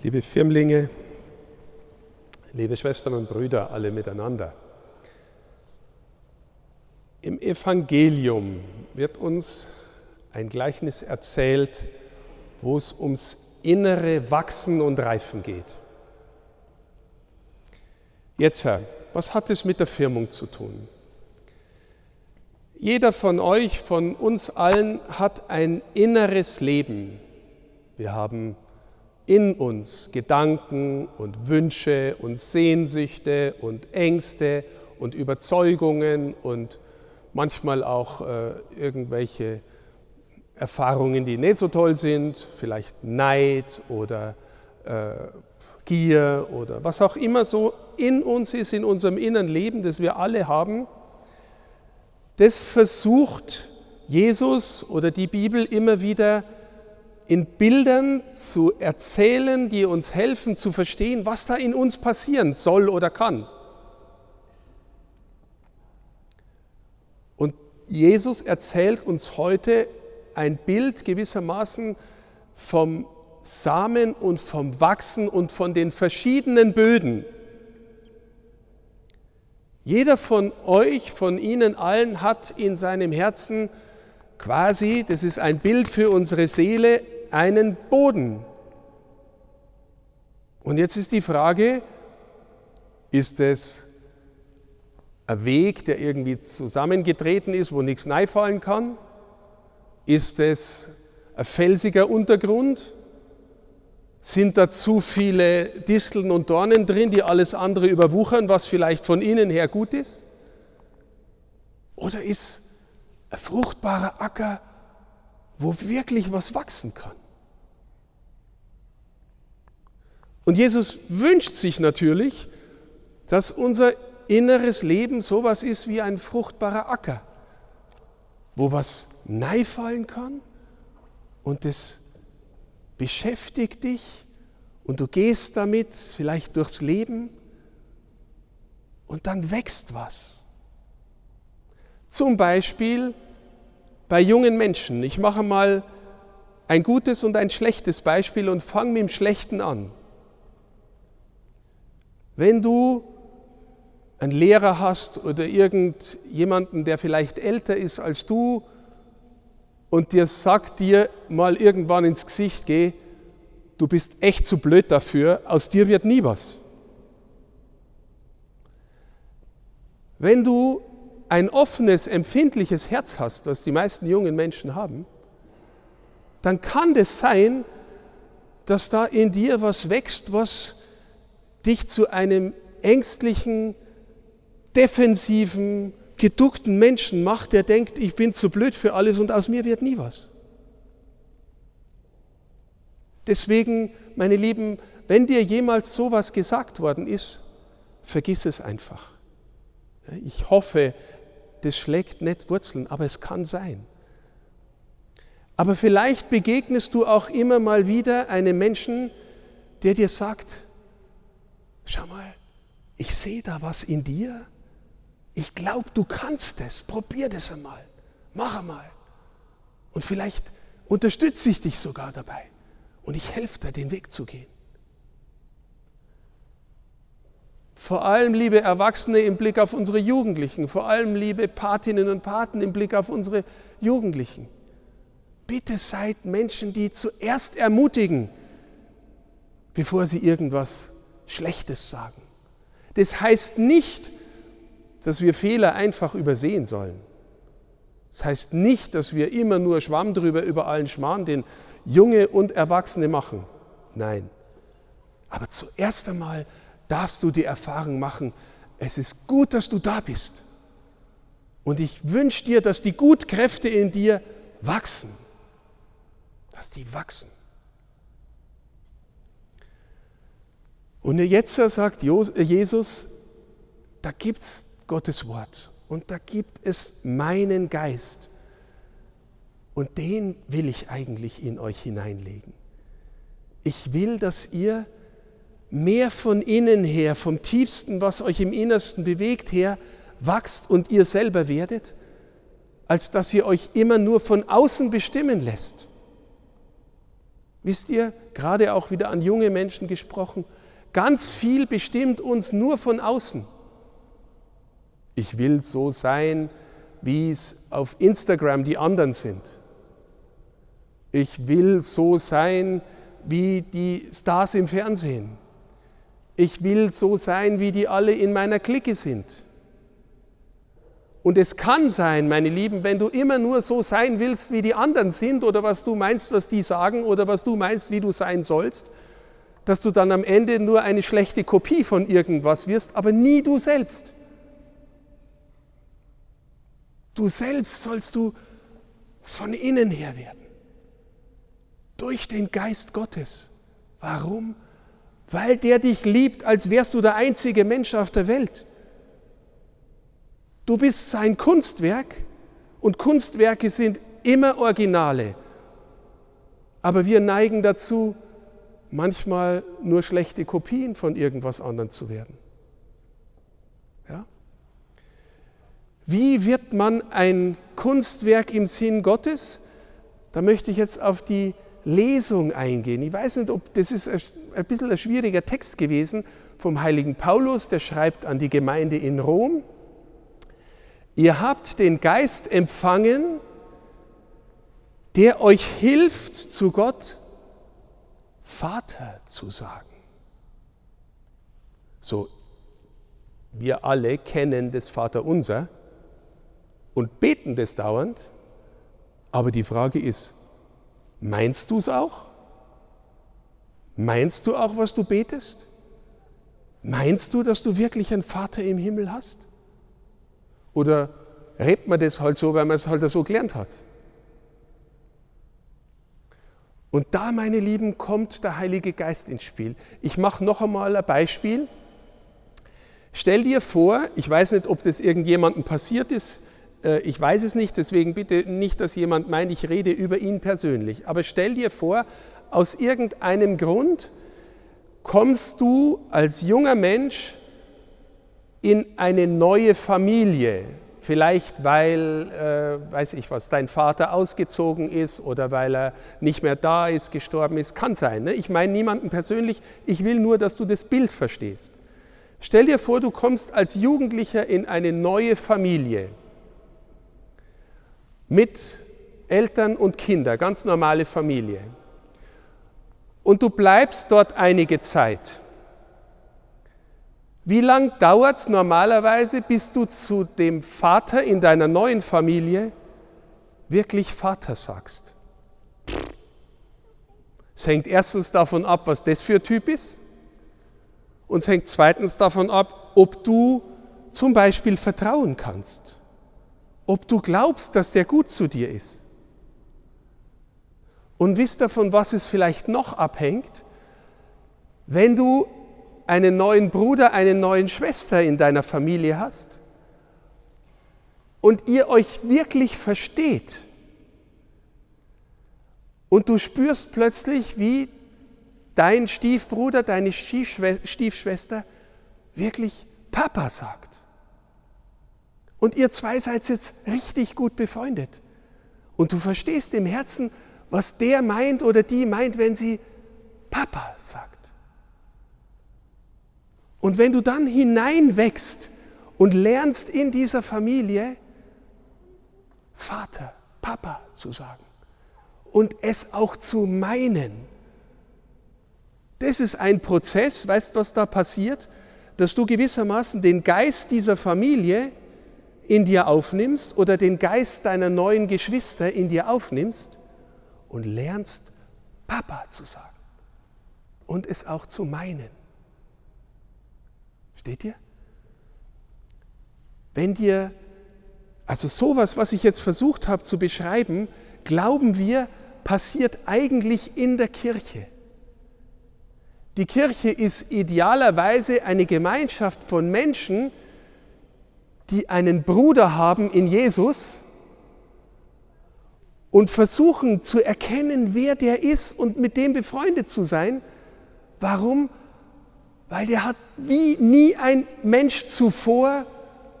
Liebe Firmlinge, liebe Schwestern und Brüder, alle miteinander. Im Evangelium wird uns ein Gleichnis erzählt, wo es ums innere Wachsen und Reifen geht. Jetzt, Herr, was hat es mit der Firmung zu tun? Jeder von euch, von uns allen hat ein inneres Leben. Wir haben in uns Gedanken und Wünsche und Sehnsüchte und Ängste und Überzeugungen und manchmal auch äh, irgendwelche Erfahrungen, die nicht so toll sind, vielleicht Neid oder äh, Gier oder was auch immer so in uns ist, in unserem inneren Leben, das wir alle haben das versucht Jesus oder die Bibel immer wieder in Bildern zu erzählen, die uns helfen zu verstehen, was da in uns passieren soll oder kann. Und Jesus erzählt uns heute ein Bild gewissermaßen vom Samen und vom Wachsen und von den verschiedenen Böden, jeder von euch, von Ihnen allen hat in seinem Herzen quasi, das ist ein Bild für unsere Seele, einen Boden. Und jetzt ist die Frage, ist es ein Weg, der irgendwie zusammengetreten ist, wo nichts fallen kann? Ist es ein felsiger Untergrund? Sind da zu viele Disteln und Dornen drin, die alles andere überwuchern, was vielleicht von innen her gut ist? Oder ist ein fruchtbarer Acker, wo wirklich was wachsen kann? Und Jesus wünscht sich natürlich, dass unser inneres Leben sowas ist wie ein fruchtbarer Acker, wo was fallen kann und das beschäftigt dich und du gehst damit vielleicht durchs Leben und dann wächst was. Zum Beispiel bei jungen Menschen. Ich mache mal ein gutes und ein schlechtes Beispiel und fange mit dem Schlechten an. Wenn du einen Lehrer hast oder irgendjemanden, der vielleicht älter ist als du, und dir sagt dir mal irgendwann ins Gesicht, geh, du bist echt zu blöd dafür, aus dir wird nie was. Wenn du ein offenes, empfindliches Herz hast, das die meisten jungen Menschen haben, dann kann es sein, dass da in dir was wächst, was dich zu einem ängstlichen, defensiven, geduckten Menschen macht, der denkt, ich bin zu blöd für alles und aus mir wird nie was. Deswegen, meine Lieben, wenn dir jemals sowas gesagt worden ist, vergiss es einfach. Ich hoffe, das schlägt nicht Wurzeln, aber es kann sein. Aber vielleicht begegnest du auch immer mal wieder einem Menschen, der dir sagt, schau mal, ich sehe da was in dir, ich glaube, du kannst es. Probier das einmal. Mach einmal. Und vielleicht unterstütze ich dich sogar dabei. Und ich helfe dir, den Weg zu gehen. Vor allem, liebe Erwachsene, im Blick auf unsere Jugendlichen. Vor allem, liebe Patinnen und Paten, im Blick auf unsere Jugendlichen. Bitte seid Menschen, die zuerst ermutigen, bevor sie irgendwas Schlechtes sagen. Das heißt nicht, dass wir Fehler einfach übersehen sollen. Das heißt nicht, dass wir immer nur Schwamm drüber über allen Schmarrn, den Junge und Erwachsene machen. Nein. Aber zuerst einmal darfst du die Erfahrung machen, es ist gut, dass du da bist. Und ich wünsche dir, dass die Gutkräfte in dir wachsen. Dass die wachsen. Und jetzt sagt Jesus, da gibt es Gottes Wort. Und da gibt es meinen Geist. Und den will ich eigentlich in euch hineinlegen. Ich will, dass ihr mehr von innen her, vom tiefsten, was euch im Innersten bewegt, her wachst und ihr selber werdet, als dass ihr euch immer nur von außen bestimmen lässt. Wisst ihr, gerade auch wieder an junge Menschen gesprochen, ganz viel bestimmt uns nur von außen. Ich will so sein, wie es auf Instagram die anderen sind. Ich will so sein, wie die Stars im Fernsehen. Ich will so sein, wie die alle in meiner Clique sind. Und es kann sein, meine Lieben, wenn du immer nur so sein willst, wie die anderen sind oder was du meinst, was die sagen oder was du meinst, wie du sein sollst, dass du dann am Ende nur eine schlechte Kopie von irgendwas wirst, aber nie du selbst. Du selbst sollst du von innen her werden. Durch den Geist Gottes. Warum? Weil der dich liebt, als wärst du der einzige Mensch auf der Welt. Du bist sein Kunstwerk und Kunstwerke sind immer Originale. Aber wir neigen dazu, manchmal nur schlechte Kopien von irgendwas anderem zu werden. Ja? Wie wird man ein Kunstwerk im Sinn Gottes? Da möchte ich jetzt auf die Lesung eingehen. Ich weiß nicht, ob das ist ein bisschen ein schwieriger Text gewesen vom heiligen Paulus, der schreibt an die Gemeinde in Rom. Ihr habt den Geist empfangen, der euch hilft, zu Gott Vater zu sagen. So, wir alle kennen das Vaterunser und beten das dauernd, aber die Frage ist, meinst du es auch? Meinst du auch, was du betest? Meinst du, dass du wirklich einen Vater im Himmel hast? Oder redet man das halt so, weil man es halt so gelernt hat? Und da, meine Lieben, kommt der Heilige Geist ins Spiel. Ich mache noch einmal ein Beispiel. Stell dir vor, ich weiß nicht, ob das irgendjemandem passiert ist, äh, ich weiß es nicht, deswegen bitte nicht, dass jemand meint, ich rede über ihn persönlich. Aber stell dir vor, aus irgendeinem Grund kommst du als junger Mensch in eine neue Familie. Vielleicht weil, äh, weiß ich was, dein Vater ausgezogen ist oder weil er nicht mehr da ist, gestorben ist. Kann sein. Ne? Ich meine niemanden persönlich, ich will nur, dass du das Bild verstehst. Stell dir vor, du kommst als Jugendlicher in eine neue Familie mit Eltern und Kinder, ganz normale Familie. Und du bleibst dort einige Zeit. Wie lang dauert es normalerweise, bis du zu dem Vater in deiner neuen Familie wirklich Vater sagst? Es hängt erstens davon ab, was das für ein Typ ist. Und es hängt zweitens davon ab, ob du zum Beispiel vertrauen kannst. Ob du glaubst, dass der gut zu dir ist. Und wisst ihr, von was es vielleicht noch abhängt? Wenn du einen neuen Bruder, eine neue Schwester in deiner Familie hast und ihr euch wirklich versteht und du spürst plötzlich, wie dein Stiefbruder, deine Stiefschwester wirklich Papa sagt. Und ihr zwei seid jetzt richtig gut befreundet. Und du verstehst im Herzen, was der meint oder die meint, wenn sie Papa sagt. Und wenn du dann hineinwächst und lernst in dieser Familie Vater, Papa zu sagen und es auch zu meinen, das ist ein Prozess, weißt du, was da passiert? Dass du gewissermaßen den Geist dieser Familie in dir aufnimmst oder den Geist deiner neuen Geschwister in dir aufnimmst und lernst Papa zu sagen und es auch zu meinen. Steht ihr? Wenn dir, also sowas, was ich jetzt versucht habe zu beschreiben, glauben wir, passiert eigentlich in der Kirche. Die Kirche ist idealerweise eine Gemeinschaft von Menschen, die einen Bruder haben in Jesus und versuchen zu erkennen, wer der ist und mit dem befreundet zu sein. Warum? weil der hat wie nie ein Mensch zuvor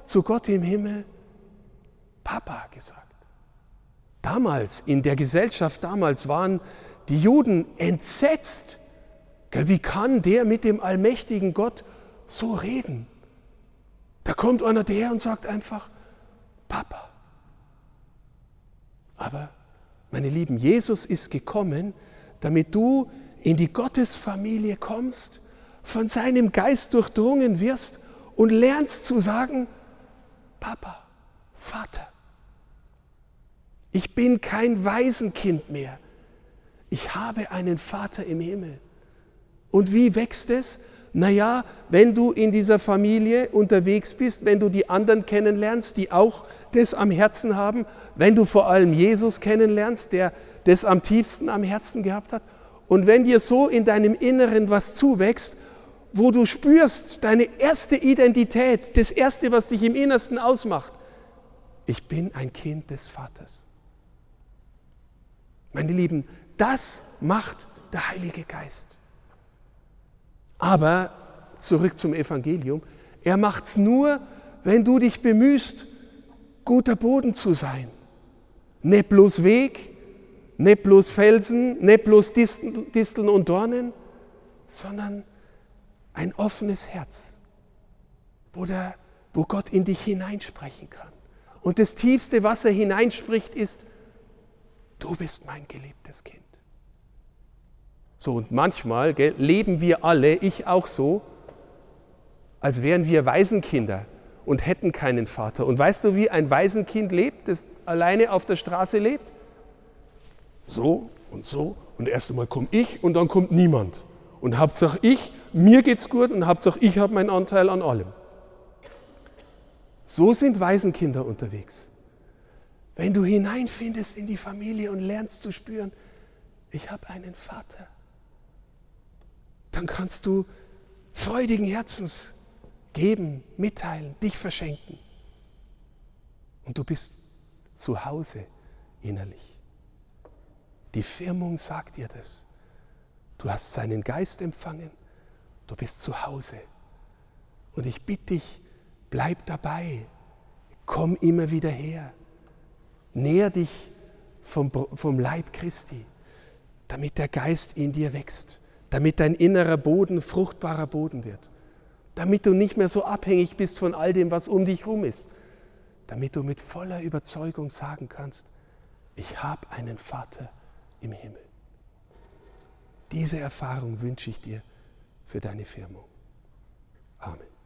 zu Gott im Himmel Papa gesagt. Damals, in der Gesellschaft damals waren die Juden entsetzt. Wie kann der mit dem allmächtigen Gott so reden? Da kommt einer daher und sagt einfach, Papa. Aber, meine Lieben, Jesus ist gekommen, damit du in die Gottesfamilie kommst, von seinem Geist durchdrungen wirst und lernst zu sagen, Papa, Vater. Ich bin kein Waisenkind mehr. Ich habe einen Vater im Himmel. Und wie wächst es? Naja, wenn du in dieser Familie unterwegs bist, wenn du die anderen kennenlernst, die auch das am Herzen haben, wenn du vor allem Jesus kennenlernst, der das am tiefsten am Herzen gehabt hat, und wenn dir so in deinem Inneren was zuwächst, wo du spürst, deine erste Identität, das Erste, was dich im Innersten ausmacht, ich bin ein Kind des Vaters. Meine Lieben, das macht der Heilige Geist. Aber zurück zum Evangelium, er macht es nur, wenn du dich bemühst, guter Boden zu sein. Nicht bloß Weg, nicht bloß Felsen, nicht bloß Disteln und Dornen, sondern ein offenes Herz, wo, der, wo Gott in dich hineinsprechen kann. Und das tiefste, was er hineinspricht, ist, du bist mein geliebtes Kind. So, und manchmal gell, leben wir alle, ich auch so, als wären wir Waisenkinder und hätten keinen Vater. Und weißt du, wie ein Waisenkind lebt, das alleine auf der Straße lebt? So und so. Und erst einmal komme ich und dann kommt niemand. Und Hauptsache ich, mir geht's gut und Hauptsache ich habe meinen Anteil an allem. So sind Waisenkinder unterwegs. Wenn du hineinfindest in die Familie und lernst zu spüren, ich habe einen Vater, dann kannst du freudigen Herzens geben, mitteilen, dich verschenken. Und du bist zu Hause innerlich. Die Firmung sagt dir das. Du hast seinen Geist empfangen, du bist zu Hause. Und ich bitte dich, bleib dabei, komm immer wieder her, näher dich vom, vom Leib Christi, damit der Geist in dir wächst, damit dein innerer Boden fruchtbarer Boden wird, damit du nicht mehr so abhängig bist von all dem, was um dich herum ist, damit du mit voller Überzeugung sagen kannst, ich habe einen Vater im Himmel. Diese Erfahrung wünsche ich dir für deine Firmung. Amen.